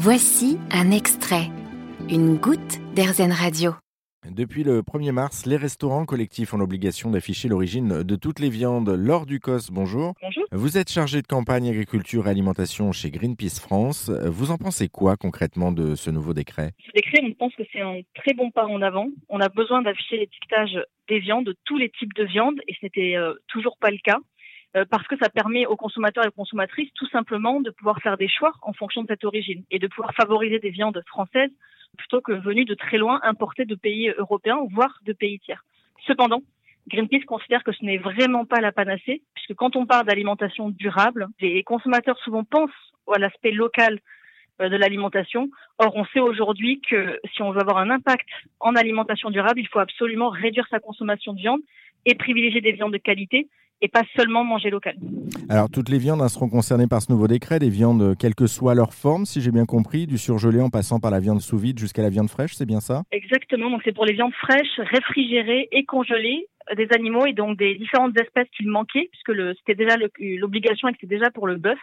Voici un extrait, une goutte d'Airzen Radio. Depuis le 1er mars, les restaurants collectifs ont l'obligation d'afficher l'origine de toutes les viandes. Laure Ducos, bonjour. Bonjour. Vous êtes chargé de campagne agriculture et alimentation chez Greenpeace France. Vous en pensez quoi concrètement de ce nouveau décret? Ce décret, on pense que c'est un très bon pas en avant. On a besoin d'afficher l'étiquetage des viandes, de tous les types de viandes, et ce n'était euh, toujours pas le cas. Euh, parce que ça permet aux consommateurs et aux consommatrices tout simplement de pouvoir faire des choix en fonction de cette origine et de pouvoir favoriser des viandes françaises plutôt que venues de très loin, importées de pays européens, voire de pays tiers. Cependant, Greenpeace considère que ce n'est vraiment pas la panacée, puisque quand on parle d'alimentation durable, les consommateurs souvent pensent à l'aspect local de l'alimentation. Or, on sait aujourd'hui que si on veut avoir un impact en alimentation durable, il faut absolument réduire sa consommation de viande et privilégier des viandes de qualité et pas seulement manger local. Alors, toutes les viandes hein, seront concernées par ce nouveau décret, des viandes, euh, quelle que soit leur forme, si j'ai bien compris, du surgelé en passant par la viande sous vide jusqu'à la viande fraîche, c'est bien ça? Exactement, donc c'est pour les viandes fraîches, réfrigérées et congelées euh, des animaux et donc des différentes espèces qu'il manquait, puisque c'était déjà l'obligation et que c'était déjà pour le bœuf.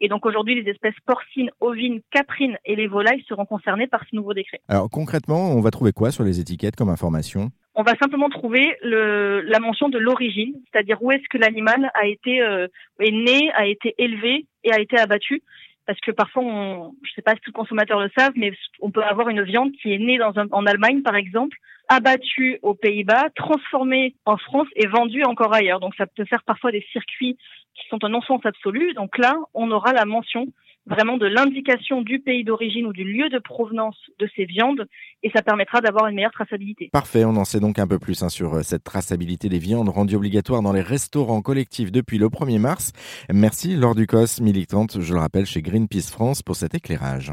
Et donc aujourd'hui, les espèces porcines, ovines, caprines et les volailles seront concernées par ce nouveau décret. Alors concrètement, on va trouver quoi sur les étiquettes comme information? On va simplement trouver le, la mention de l'origine, c'est-à-dire où est-ce que l'animal a été euh, est né, a été élevé et a été abattu. Parce que parfois, on, je ne sais pas si tous les consommateurs le savent, mais on peut avoir une viande qui est née en Allemagne, par exemple, abattue aux Pays-Bas, transformée en France et vendue encore ailleurs. Donc, ça peut faire parfois des circuits qui sont un non-sens absolu. Donc là, on aura la mention vraiment de l'indication du pays d'origine ou du lieu de provenance de ces viandes et ça permettra d'avoir une meilleure traçabilité. Parfait, on en sait donc un peu plus hein, sur euh, cette traçabilité des viandes rendue obligatoire dans les restaurants collectifs depuis le 1er mars. Merci Laure Ducos, militante, je le rappelle, chez Greenpeace France pour cet éclairage.